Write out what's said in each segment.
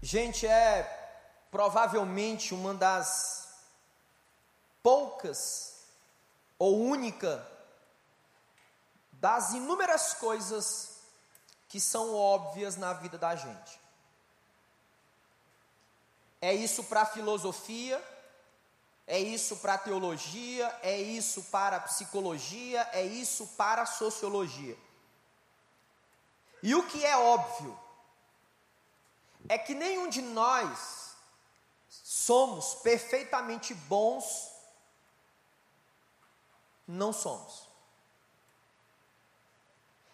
Gente, é provavelmente uma das poucas ou única das inúmeras coisas que são óbvias na vida da gente. É isso para a filosofia, é isso para a teologia, é isso para a psicologia, é isso para a sociologia. E o que é óbvio é que nenhum de nós somos perfeitamente bons, não somos.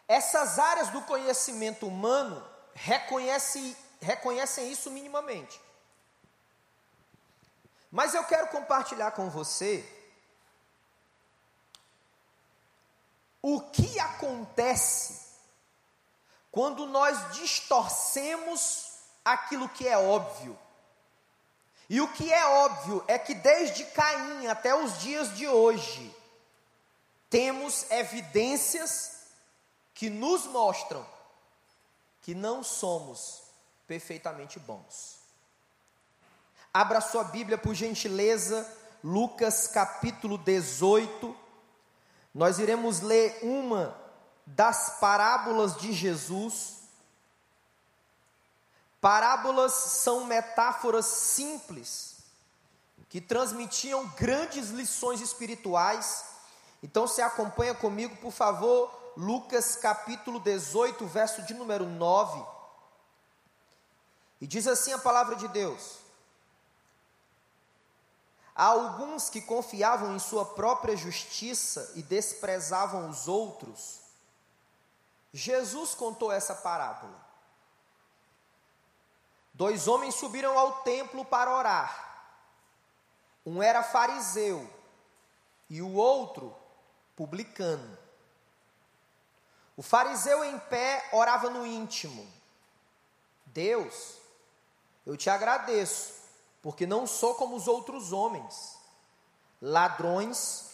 Essas áreas do conhecimento humano reconhecem, reconhecem isso minimamente. Mas eu quero compartilhar com você o que acontece quando nós distorcemos aquilo que é óbvio. E o que é óbvio é que desde Caim até os dias de hoje, temos evidências que nos mostram que não somos perfeitamente bons. Abra sua Bíblia, por gentileza, Lucas capítulo 18. Nós iremos ler uma das parábolas de Jesus Parábolas são metáforas simples que transmitiam grandes lições espirituais. Então se acompanha comigo, por favor, Lucas capítulo 18, verso de número 9. E diz assim a palavra de Deus: Há alguns que confiavam em sua própria justiça e desprezavam os outros. Jesus contou essa parábola. Dois homens subiram ao templo para orar. Um era fariseu e o outro publicano. O fariseu em pé orava no íntimo: Deus, eu te agradeço, porque não sou como os outros homens, ladrões,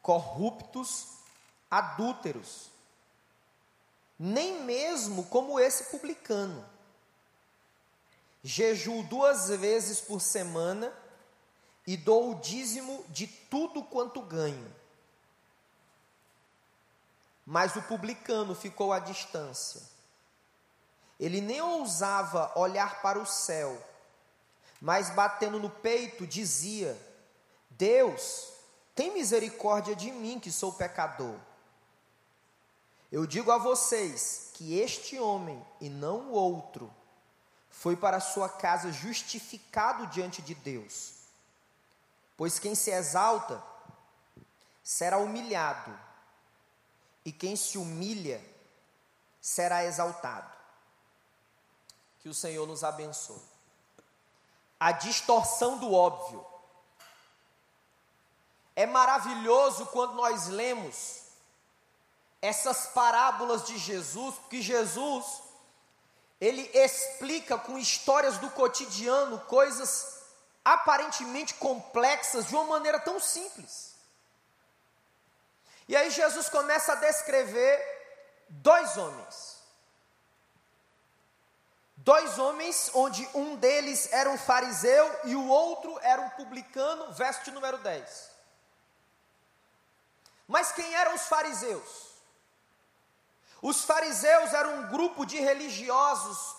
corruptos, adúlteros, nem mesmo como esse publicano jejuo duas vezes por semana e dou o dízimo de tudo quanto ganho. Mas o publicano ficou à distância. Ele nem ousava olhar para o céu, mas batendo no peito dizia: Deus, tem misericórdia de mim que sou pecador. Eu digo a vocês que este homem e não o outro foi para sua casa justificado diante de Deus. Pois quem se exalta será humilhado, e quem se humilha será exaltado. Que o Senhor nos abençoe. A distorção do óbvio. É maravilhoso quando nós lemos essas parábolas de Jesus, porque Jesus ele explica com histórias do cotidiano coisas aparentemente complexas de uma maneira tão simples. E aí Jesus começa a descrever dois homens. Dois homens, onde um deles era um fariseu e o outro era um publicano, verso número 10. Mas quem eram os fariseus? Os fariseus eram um grupo de religiosos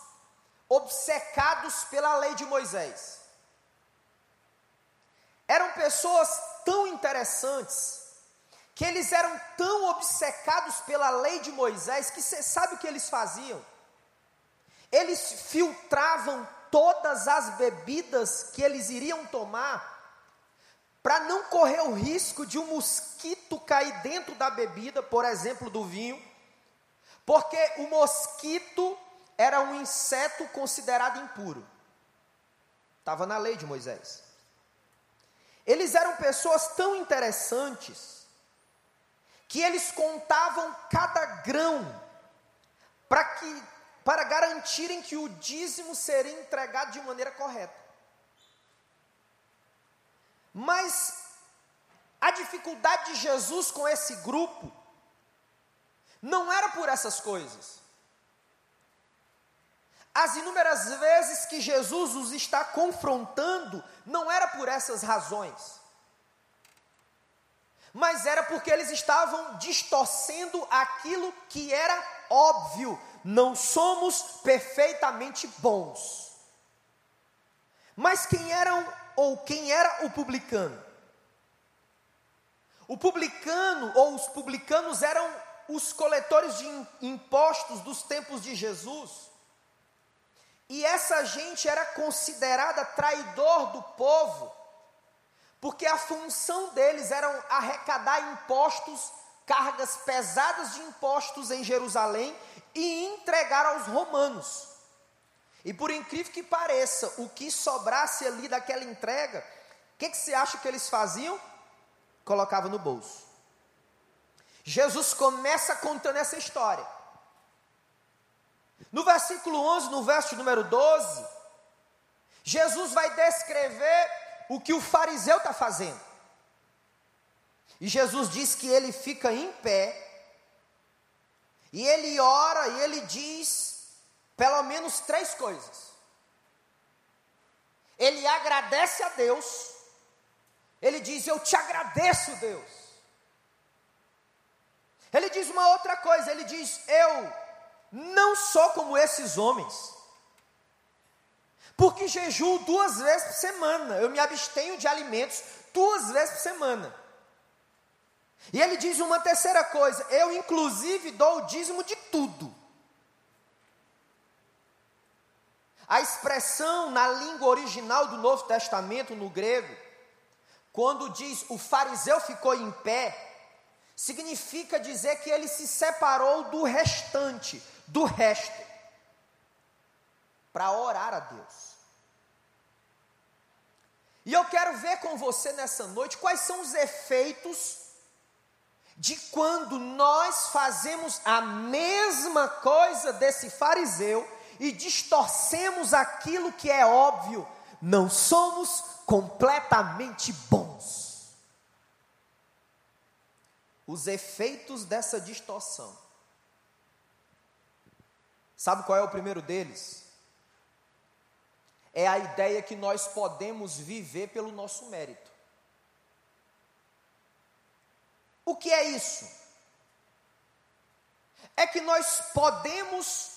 obcecados pela lei de Moisés. Eram pessoas tão interessantes, que eles eram tão obcecados pela lei de Moisés, que você sabe o que eles faziam? Eles filtravam todas as bebidas que eles iriam tomar, para não correr o risco de um mosquito cair dentro da bebida, por exemplo, do vinho porque o mosquito era um inseto considerado impuro. Estava na lei de Moisés. Eles eram pessoas tão interessantes que eles contavam cada grão para que para garantirem que o dízimo seria entregado de maneira correta. Mas a dificuldade de Jesus com esse grupo não era por essas coisas. As inúmeras vezes que Jesus os está confrontando, não era por essas razões, mas era porque eles estavam distorcendo aquilo que era óbvio. Não somos perfeitamente bons. Mas quem eram ou quem era o publicano? O publicano ou os publicanos eram os coletores de impostos dos tempos de Jesus. E essa gente era considerada traidor do povo, porque a função deles era arrecadar impostos, cargas pesadas de impostos em Jerusalém e entregar aos romanos. E por incrível que pareça, o que sobrasse ali daquela entrega, o que, que você acha que eles faziam? Colocavam no bolso. Jesus começa contando essa história. No versículo 11, no verso número 12, Jesus vai descrever o que o fariseu está fazendo. E Jesus diz que ele fica em pé, e ele ora e ele diz pelo menos três coisas. Ele agradece a Deus, ele diz: Eu te agradeço, Deus. Ele diz uma outra coisa, ele diz: Eu não sou como esses homens. Porque jejuo duas vezes por semana, eu me abstenho de alimentos duas vezes por semana. E ele diz uma terceira coisa: eu, inclusive, dou o dízimo de tudo. A expressão na língua original do Novo Testamento, no grego, quando diz o fariseu ficou em pé, significa dizer que ele se separou do restante, do resto, para orar a Deus. E eu quero ver com você nessa noite quais são os efeitos de quando nós fazemos a mesma coisa desse fariseu e distorcemos aquilo que é óbvio, não somos completamente bons. Os efeitos dessa distorção Sabe qual é o primeiro deles? É a ideia que nós podemos viver pelo nosso mérito. O que é isso? É que nós podemos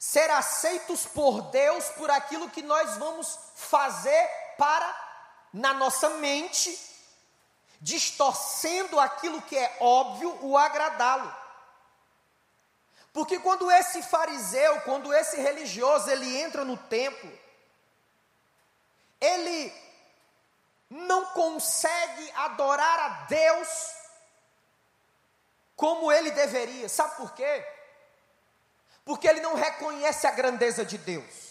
ser aceitos por Deus por aquilo que nós vamos fazer para, na nossa mente, distorcendo aquilo que é óbvio, o agradá-lo. Porque quando esse fariseu, quando esse religioso, ele entra no templo, ele não consegue adorar a Deus como ele deveria. Sabe por quê? Porque ele não reconhece a grandeza de Deus.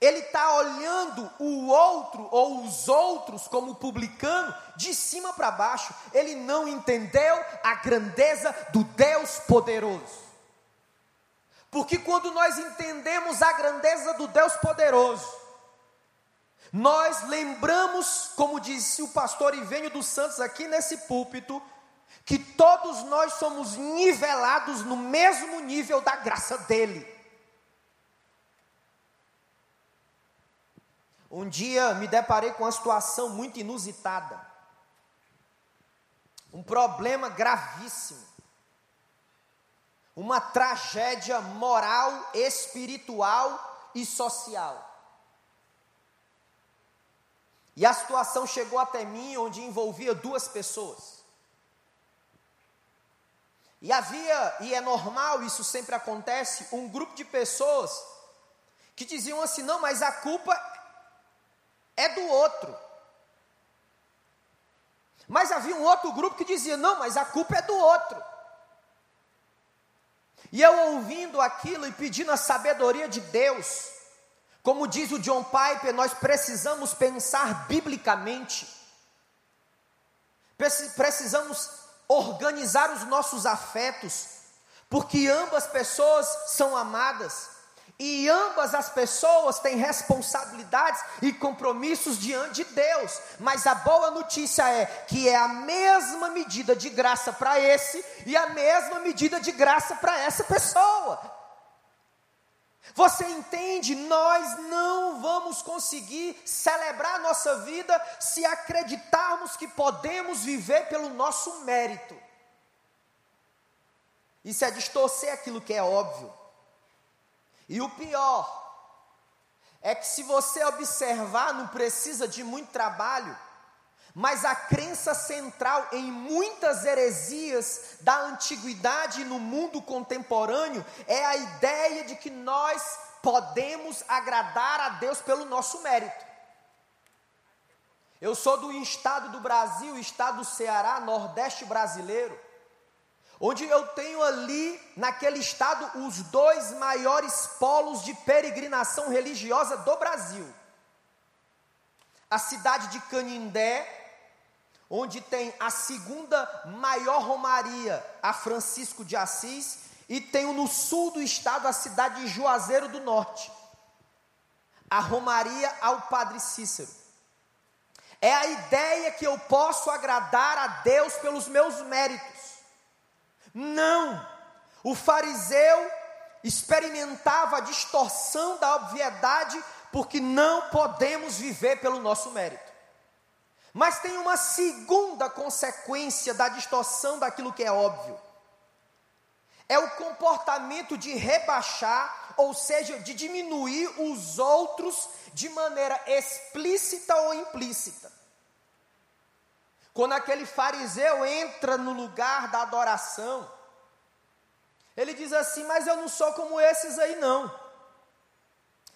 Ele está olhando o outro ou os outros como publicano de cima para baixo. Ele não entendeu a grandeza do Deus poderoso. Porque quando nós entendemos a grandeza do Deus poderoso, nós lembramos, como disse o pastor Ivênio dos Santos aqui nesse púlpito, que todos nós somos nivelados no mesmo nível da graça dele. Um dia me deparei com uma situação muito inusitada. Um problema gravíssimo. Uma tragédia moral, espiritual e social. E a situação chegou até mim onde envolvia duas pessoas. E havia, e é normal, isso sempre acontece, um grupo de pessoas que diziam assim: não, mas a culpa é do outro. Mas havia um outro grupo que dizia: não, mas a culpa é do outro. E eu ouvindo aquilo e pedindo a sabedoria de Deus, como diz o John Piper, nós precisamos pensar biblicamente, precisamos organizar os nossos afetos, porque ambas pessoas são amadas. E ambas as pessoas têm responsabilidades e compromissos diante de Deus. Mas a boa notícia é que é a mesma medida de graça para esse e a mesma medida de graça para essa pessoa. Você entende? Nós não vamos conseguir celebrar nossa vida se acreditarmos que podemos viver pelo nosso mérito. Isso é distorcer aquilo que é óbvio. E o pior é que se você observar, não precisa de muito trabalho, mas a crença central em muitas heresias da antiguidade e no mundo contemporâneo é a ideia de que nós podemos agradar a Deus pelo nosso mérito. Eu sou do estado do Brasil, estado do Ceará, nordeste brasileiro, onde eu tenho ali, naquele estado, os dois maiores polos de peregrinação religiosa do Brasil. A cidade de Canindé, onde tem a segunda maior romaria a Francisco de Assis, e tenho no sul do estado a cidade de Juazeiro do Norte, a romaria ao Padre Cícero. É a ideia que eu posso agradar a Deus pelos meus méritos. Não! O fariseu experimentava a distorção da obviedade, porque não podemos viver pelo nosso mérito. Mas tem uma segunda consequência da distorção daquilo que é óbvio. É o comportamento de rebaixar, ou seja, de diminuir os outros de maneira explícita ou implícita. Quando aquele fariseu entra no lugar da adoração, ele diz assim: Mas eu não sou como esses aí, não.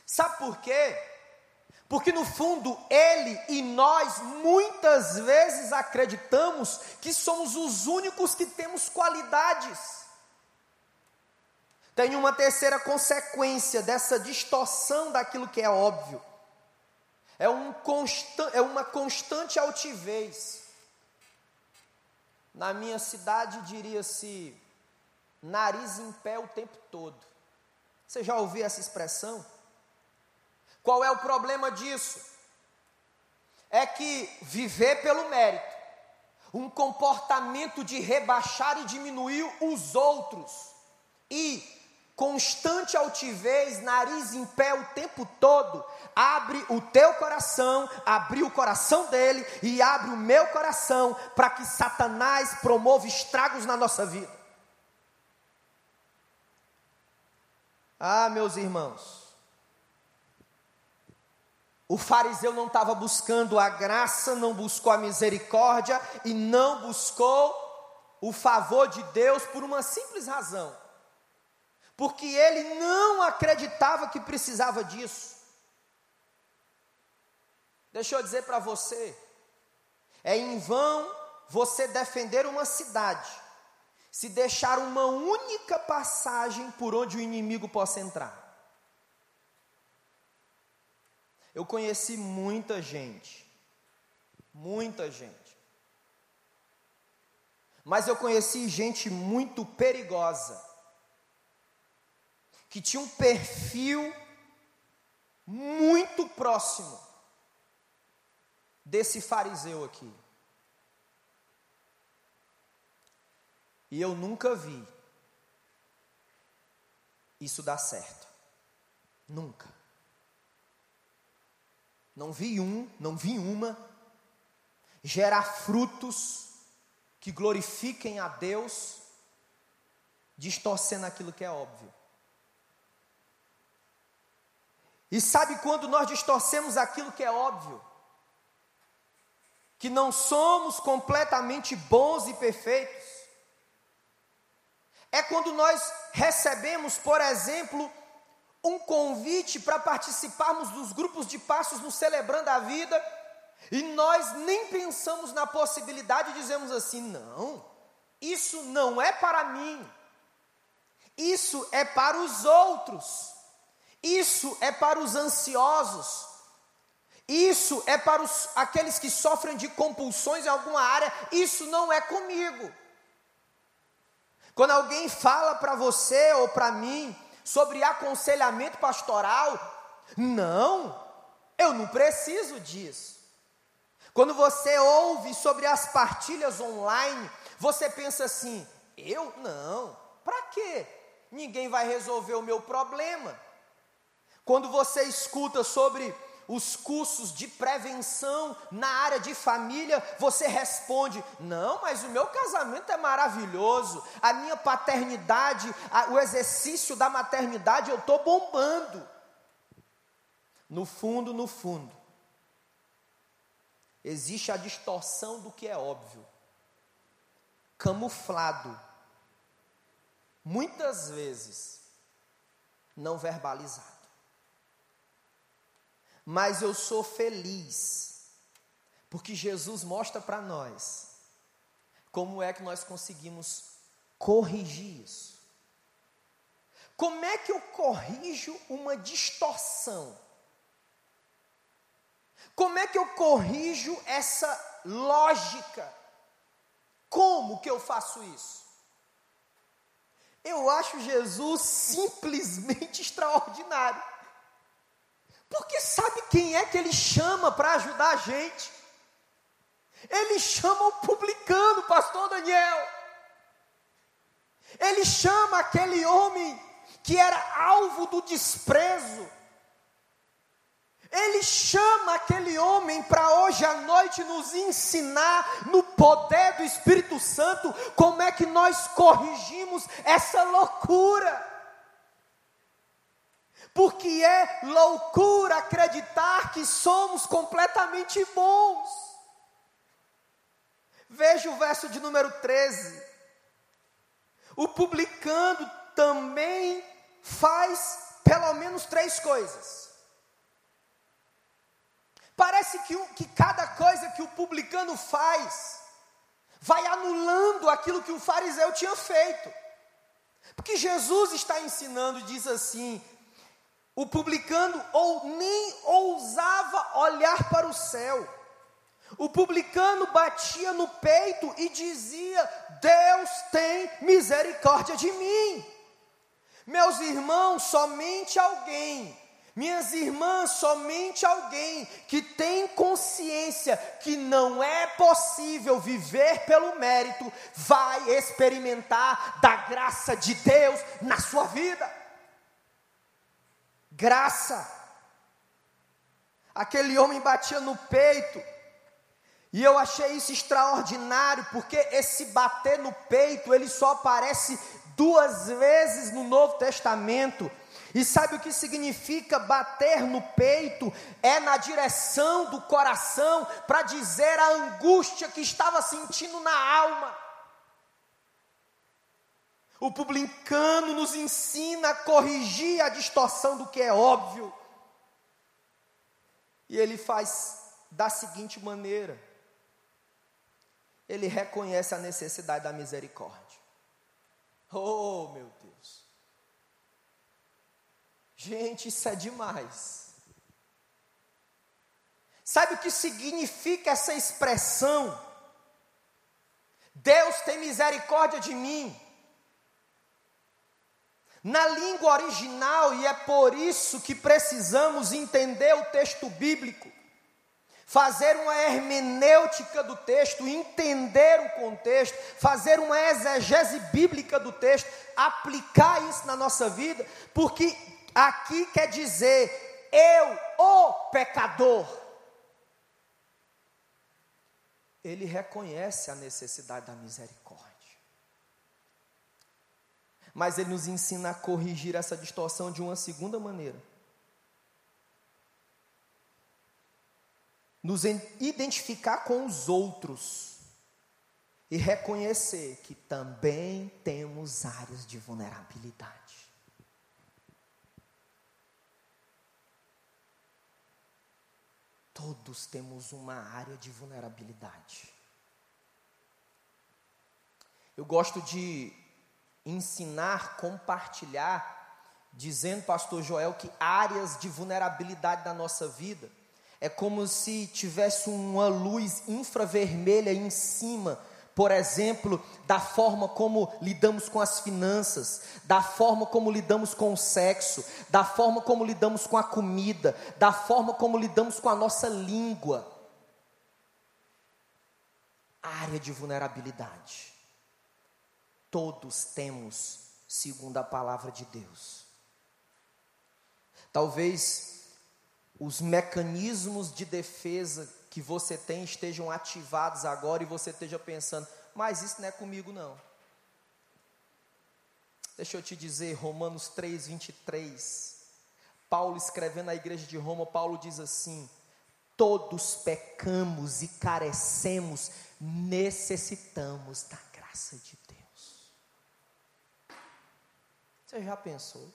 Sabe por quê? Porque no fundo, ele e nós muitas vezes acreditamos que somos os únicos que temos qualidades. Tem uma terceira consequência dessa distorção daquilo que é óbvio. É, um constan é uma constante altivez. Na minha cidade, diria-se nariz em pé o tempo todo. Você já ouviu essa expressão? Qual é o problema disso? É que viver pelo mérito, um comportamento de rebaixar e diminuir os outros, e constante altivez, nariz em pé o tempo todo, abre o teu coração, abre o coração dele e abre o meu coração para que Satanás promova estragos na nossa vida. Ah, meus irmãos, o fariseu não estava buscando a graça, não buscou a misericórdia e não buscou o favor de Deus por uma simples razão. Porque ele não acreditava que precisava disso. Deixa eu dizer para você, é em vão você defender uma cidade, se deixar uma única passagem por onde o inimigo possa entrar. Eu conheci muita gente, muita gente. Mas eu conheci gente muito perigosa, que tinha um perfil muito próximo desse fariseu aqui. E eu nunca vi isso dar certo. Nunca. Não vi um, não vi uma gerar frutos que glorifiquem a Deus, distorcendo aquilo que é óbvio. E sabe quando nós distorcemos aquilo que é óbvio? Que não somos completamente bons e perfeitos. É quando nós recebemos, por exemplo, um convite para participarmos dos grupos de passos no Celebrando a Vida, e nós nem pensamos na possibilidade, dizemos assim: não, isso não é para mim, isso é para os outros, isso é para os ansiosos, isso é para os, aqueles que sofrem de compulsões em alguma área, isso não é comigo. Quando alguém fala para você ou para mim, sobre aconselhamento pastoral. Não, eu não preciso disso. Quando você ouve sobre as partilhas online, você pensa assim: eu não, para quê? Ninguém vai resolver o meu problema. Quando você escuta sobre os cursos de prevenção na área de família, você responde: não, mas o meu casamento é maravilhoso, a minha paternidade, a, o exercício da maternidade, eu estou bombando. No fundo, no fundo, existe a distorção do que é óbvio, camuflado, muitas vezes não verbalizado mas eu sou feliz, porque Jesus mostra para nós como é que nós conseguimos corrigir isso. Como é que eu corrijo uma distorção? Como é que eu corrijo essa lógica? Como que eu faço isso? Eu acho Jesus simplesmente extraordinário. Porque sabe quem é que ele chama para ajudar a gente? Ele chama o publicano, pastor Daniel. Ele chama aquele homem que era alvo do desprezo. Ele chama aquele homem para hoje à noite nos ensinar, no poder do Espírito Santo, como é que nós corrigimos essa loucura porque é loucura acreditar que somos completamente bons. Veja o verso de número 13. O publicano também faz pelo menos três coisas. Parece que, que cada coisa que o publicano faz vai anulando aquilo que o fariseu tinha feito. Porque Jesus está ensinando, diz assim: o publicano ou nem ousava olhar para o céu. O publicano batia no peito e dizia: Deus tem misericórdia de mim. Meus irmãos, somente alguém, minhas irmãs, somente alguém que tem consciência que não é possível viver pelo mérito, vai experimentar da graça de Deus na sua vida graça. Aquele homem batia no peito, e eu achei isso extraordinário, porque esse bater no peito, ele só aparece duas vezes no Novo Testamento. E sabe o que significa bater no peito? É na direção do coração, para dizer a angústia que estava sentindo na alma. O publicano nos ensina a corrigir a distorção do que é óbvio. E ele faz da seguinte maneira: ele reconhece a necessidade da misericórdia. Oh, meu Deus. Gente, isso é demais. Sabe o que significa essa expressão? Deus tem misericórdia de mim. Na língua original, e é por isso que precisamos entender o texto bíblico, fazer uma hermenêutica do texto, entender o contexto, fazer uma exegese bíblica do texto, aplicar isso na nossa vida, porque aqui quer dizer eu, o pecador. Ele reconhece a necessidade da misericórdia mas ele nos ensina a corrigir essa distorção de uma segunda maneira. Nos identificar com os outros e reconhecer que também temos áreas de vulnerabilidade. Todos temos uma área de vulnerabilidade. Eu gosto de ensinar, compartilhar, dizendo, pastor Joel, que áreas de vulnerabilidade da nossa vida é como se tivesse uma luz infravermelha em cima, por exemplo, da forma como lidamos com as finanças, da forma como lidamos com o sexo, da forma como lidamos com a comida, da forma como lidamos com a nossa língua. Área de vulnerabilidade todos temos, segundo a palavra de Deus. Talvez os mecanismos de defesa que você tem estejam ativados agora e você esteja pensando, mas isso não é comigo não. Deixa eu te dizer, Romanos 3, 23. Paulo escrevendo à igreja de Roma, Paulo diz assim: Todos pecamos e carecemos, necessitamos da graça de Deus. Você já pensou?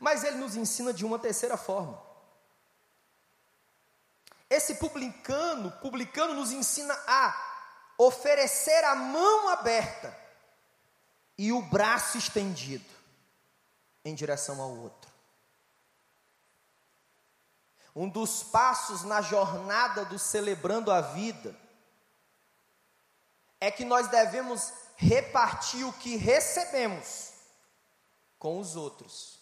Mas ele nos ensina de uma terceira forma. Esse publicano, publicano nos ensina a oferecer a mão aberta e o braço estendido em direção ao outro. Um dos passos na jornada do celebrando a vida é que nós devemos repartir o que recebemos com os outros.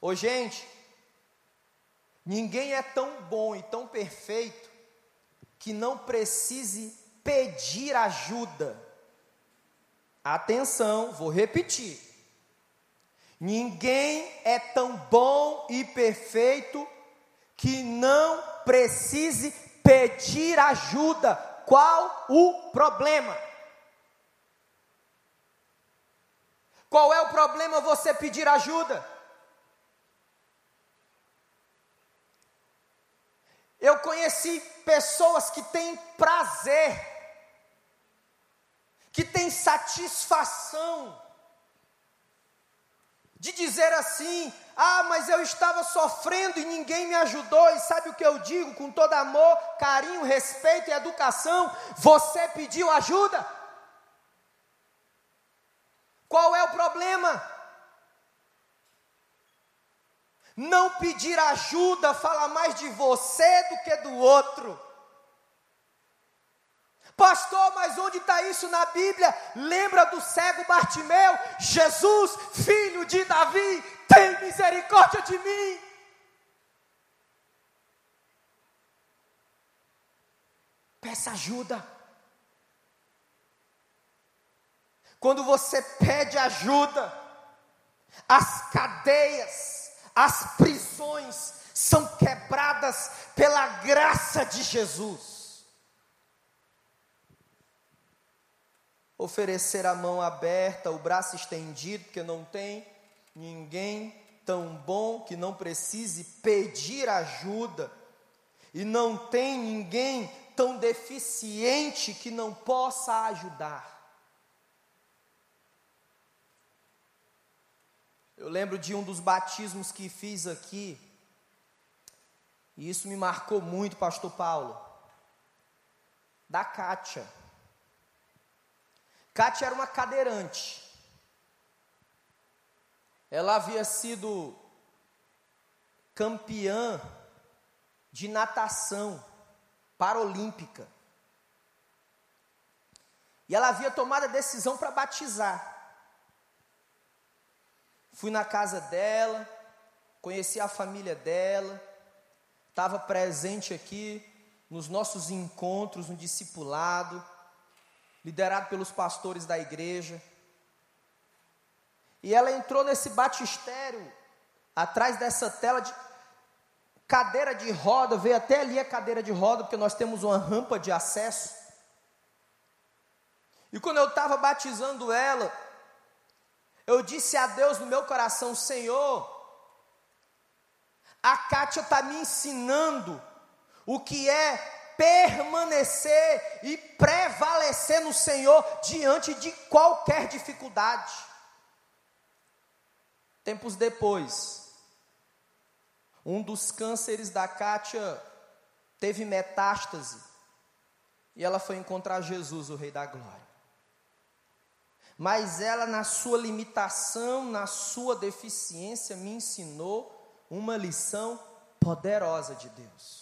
Ô gente, ninguém é tão bom e tão perfeito que não precise pedir ajuda. Atenção, vou repetir. Ninguém é tão bom e perfeito que não precise pedir ajuda. Qual o problema? Qual é o problema você pedir ajuda? Eu conheci pessoas que têm prazer, que têm satisfação de dizer assim: ah, mas eu estava sofrendo e ninguém me ajudou, e sabe o que eu digo com todo amor, carinho, respeito e educação? Você pediu ajuda? Qual é o problema? Não pedir ajuda fala mais de você do que do outro. Pastor, mas onde está isso na Bíblia? Lembra do cego Bartimeu? Jesus, filho de Davi, tem misericórdia de mim. Peça ajuda. Quando você pede ajuda, as cadeias, as prisões são quebradas pela graça de Jesus. Oferecer a mão aberta, o braço estendido, porque não tem ninguém tão bom que não precise pedir ajuda, e não tem ninguém tão deficiente que não possa ajudar. Eu lembro de um dos batismos que fiz aqui, e isso me marcou muito, Pastor Paulo, da Kátia. Kátia era uma cadeirante. Ela havia sido campeã de natação paralímpica. E ela havia tomado a decisão para batizar. Fui na casa dela, conheci a família dela, estava presente aqui nos nossos encontros, no discipulado liderado pelos pastores da igreja. E ela entrou nesse batistério, atrás dessa tela de cadeira de roda, veio até ali a cadeira de roda, porque nós temos uma rampa de acesso. E quando eu estava batizando ela, eu disse a Deus no meu coração: Senhor, a Kátia está me ensinando o que é permanecer e prevalecer no Senhor diante de qualquer dificuldade. Tempos depois, um dos cânceres da Kátia teve metástase e ela foi encontrar Jesus, o Rei da Glória. Mas ela, na sua limitação, na sua deficiência, me ensinou uma lição poderosa de Deus.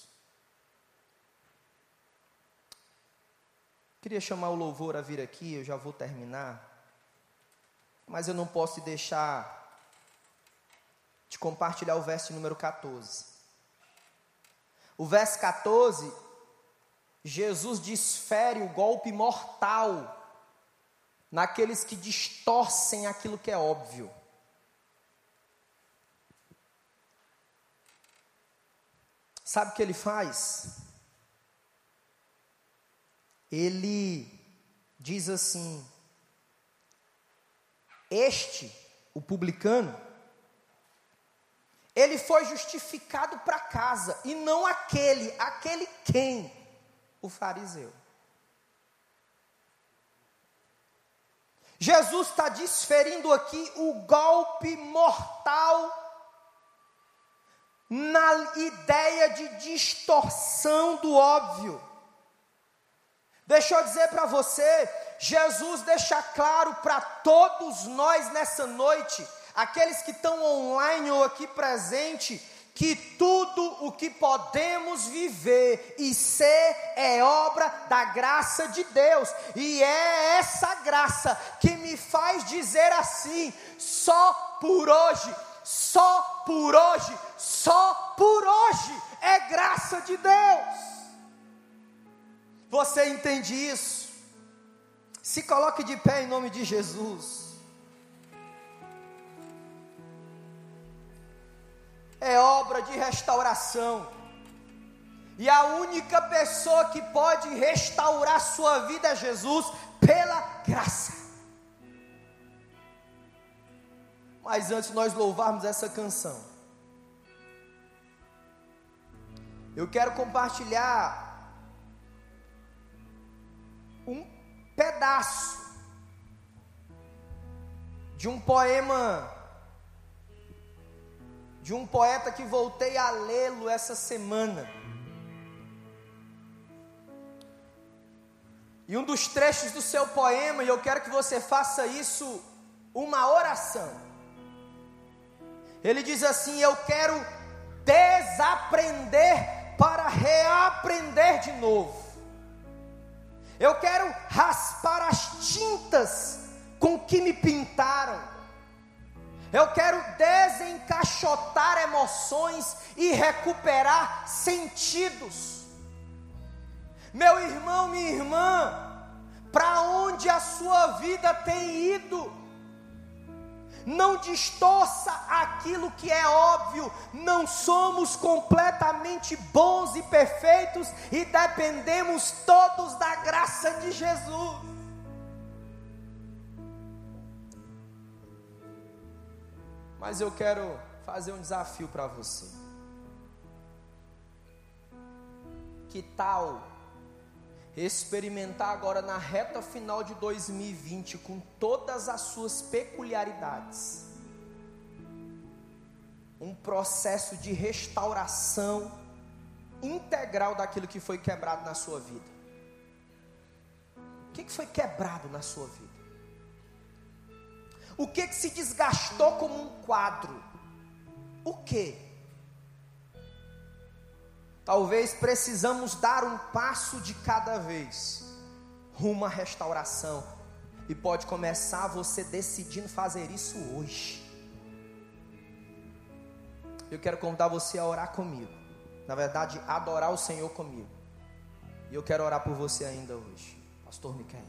Queria chamar o louvor a vir aqui, eu já vou terminar. Mas eu não posso deixar de compartilhar o verso número 14. O verso 14, Jesus desfere o golpe mortal naqueles que distorcem aquilo que é óbvio. Sabe o que ele faz? Ele diz assim: Este, o publicano, ele foi justificado para casa, e não aquele, aquele quem? O fariseu. Jesus está desferindo aqui o golpe mortal na ideia de distorção do óbvio. Deixa eu dizer para você, Jesus deixa claro para todos nós nessa noite, aqueles que estão online ou aqui presente, que tudo o que podemos viver e ser é obra da graça de Deus, e é essa graça que me faz dizer assim: só por hoje, só por hoje, só por hoje é graça de Deus. Você entende isso? Se coloque de pé em nome de Jesus. É obra de restauração. E a única pessoa que pode restaurar sua vida é Jesus pela graça. Mas antes nós louvarmos essa canção, eu quero compartilhar um pedaço de um poema de um poeta que voltei a lê-lo essa semana. E um dos trechos do seu poema, e eu quero que você faça isso uma oração. Ele diz assim: Eu quero desaprender para reaprender de novo. Eu quero raspar as tintas com que me pintaram. Eu quero desencaixotar emoções e recuperar sentidos. Meu irmão, minha irmã, para onde a sua vida tem ido? Não distorça aquilo que é óbvio, não somos completamente bons e perfeitos e dependemos todos da graça de Jesus. Mas eu quero fazer um desafio para você. Que tal experimentar agora na reta final de 2020, com todas as suas peculiaridades, um processo de restauração integral daquilo que foi quebrado na sua vida. O que, foi quebrado na sua vida? O que, que se desgastou como um quadro? O que? Talvez precisamos dar um passo de cada vez rumo à restauração. E pode começar você decidindo fazer isso hoje. Eu quero convidar você a orar comigo. Na verdade, adorar o Senhor comigo. E eu quero orar por você ainda hoje. Pastor Miquel.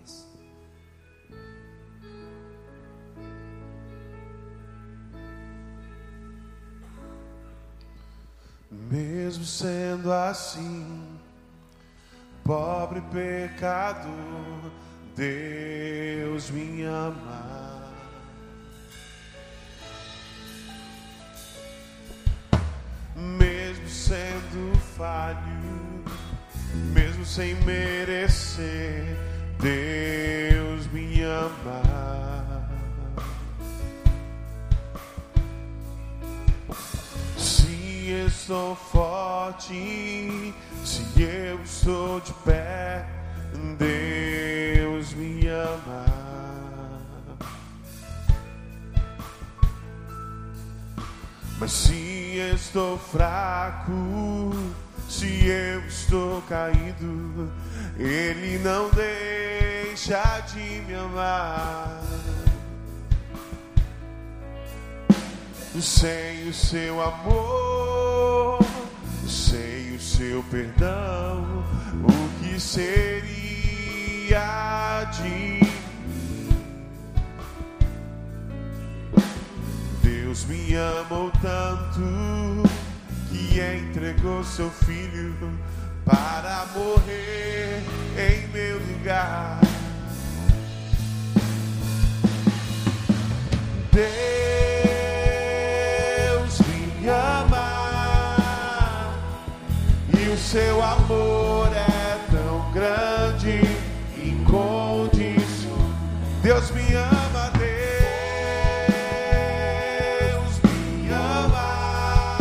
Mesmo sendo assim, pobre pecador, Deus me ama. Mesmo sendo falho, mesmo sem merecer, Deus me ama. Estou forte, se eu estou de pé, Deus me ama. Mas se estou fraco, se eu estou caído, Ele não deixa de me amar. Sem o seu amor, seu perdão, o que seria de? Deus me amou tanto que entregou seu filho para morrer em meu lugar. Deus seu amor é tão grande, incondicional. Deus me ama, Deus me ama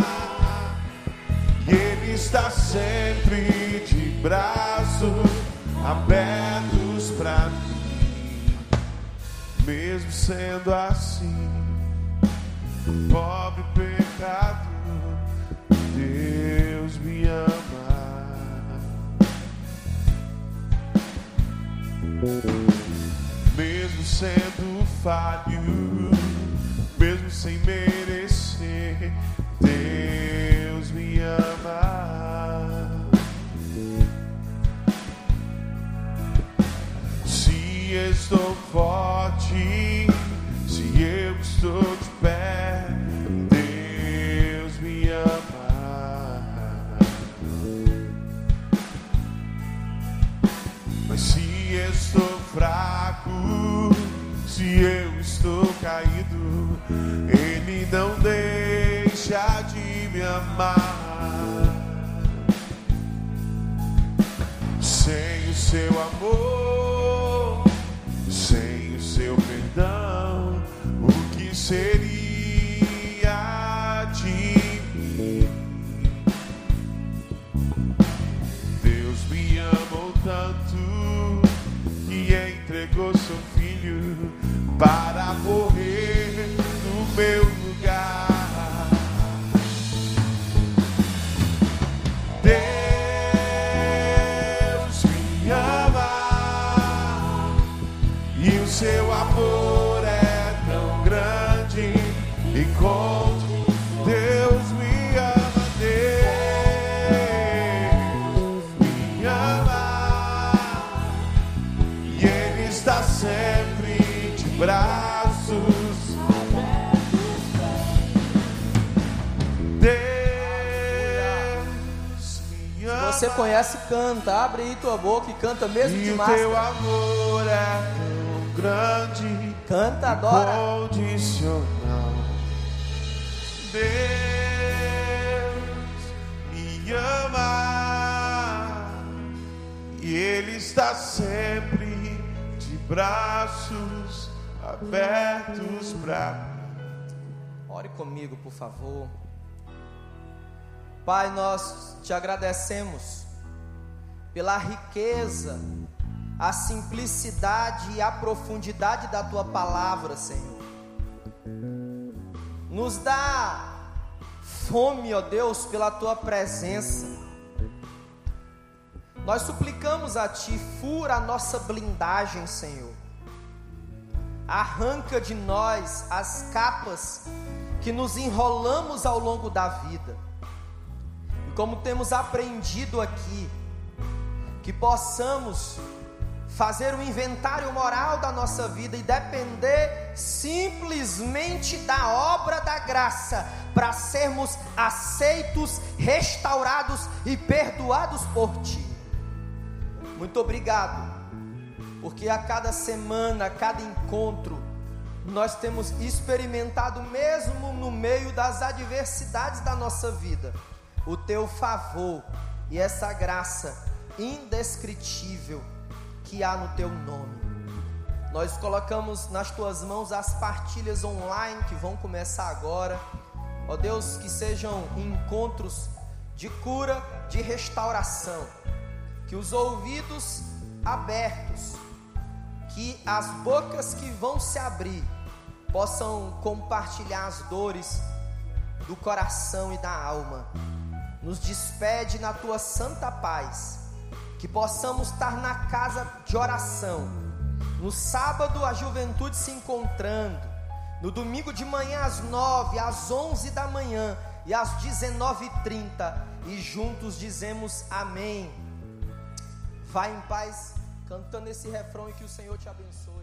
e Ele está sempre de braços abertos para mim mesmo sendo assim, pobre pecado, Mesmo sendo falho, mesmo sem merecer, Deus me ama. Se estou forte, se eu estou Ele não deixa de me amar. Sem o seu amor, sem o seu perdão, o que seria conhece, canta. Abre aí tua boca e canta mesmo E de máscara. teu amor é tão grande, Canta, adora. incondicional. Deus me ama e Ele está sempre de braços abertos para Ore comigo, por favor. Pai, nós te agradecemos pela riqueza, a simplicidade e a profundidade da tua palavra, Senhor. Nos dá fome, ó Deus, pela tua presença. Nós suplicamos a ti, fura a nossa blindagem, Senhor. Arranca de nós as capas que nos enrolamos ao longo da vida. E como temos aprendido aqui, que possamos fazer um inventário moral da nossa vida e depender simplesmente da obra da graça para sermos aceitos, restaurados e perdoados por Ti. Muito obrigado, porque a cada semana, a cada encontro, nós temos experimentado, mesmo no meio das adversidades da nossa vida, o Teu favor e essa graça indescritível que há no Teu nome. Nós colocamos nas Tuas mãos as partilhas online que vão começar agora. Ó Deus, que sejam encontros de cura, de restauração. Que os ouvidos abertos, que as bocas que vão se abrir possam compartilhar as dores do coração e da alma. Nos despede na tua santa paz. Que possamos estar na casa de oração. No sábado, a juventude se encontrando. No domingo de manhã, às nove, às onze da manhã e às dezenove e trinta. E juntos dizemos amém. Vai em paz, cantando esse refrão e que o Senhor te abençoe.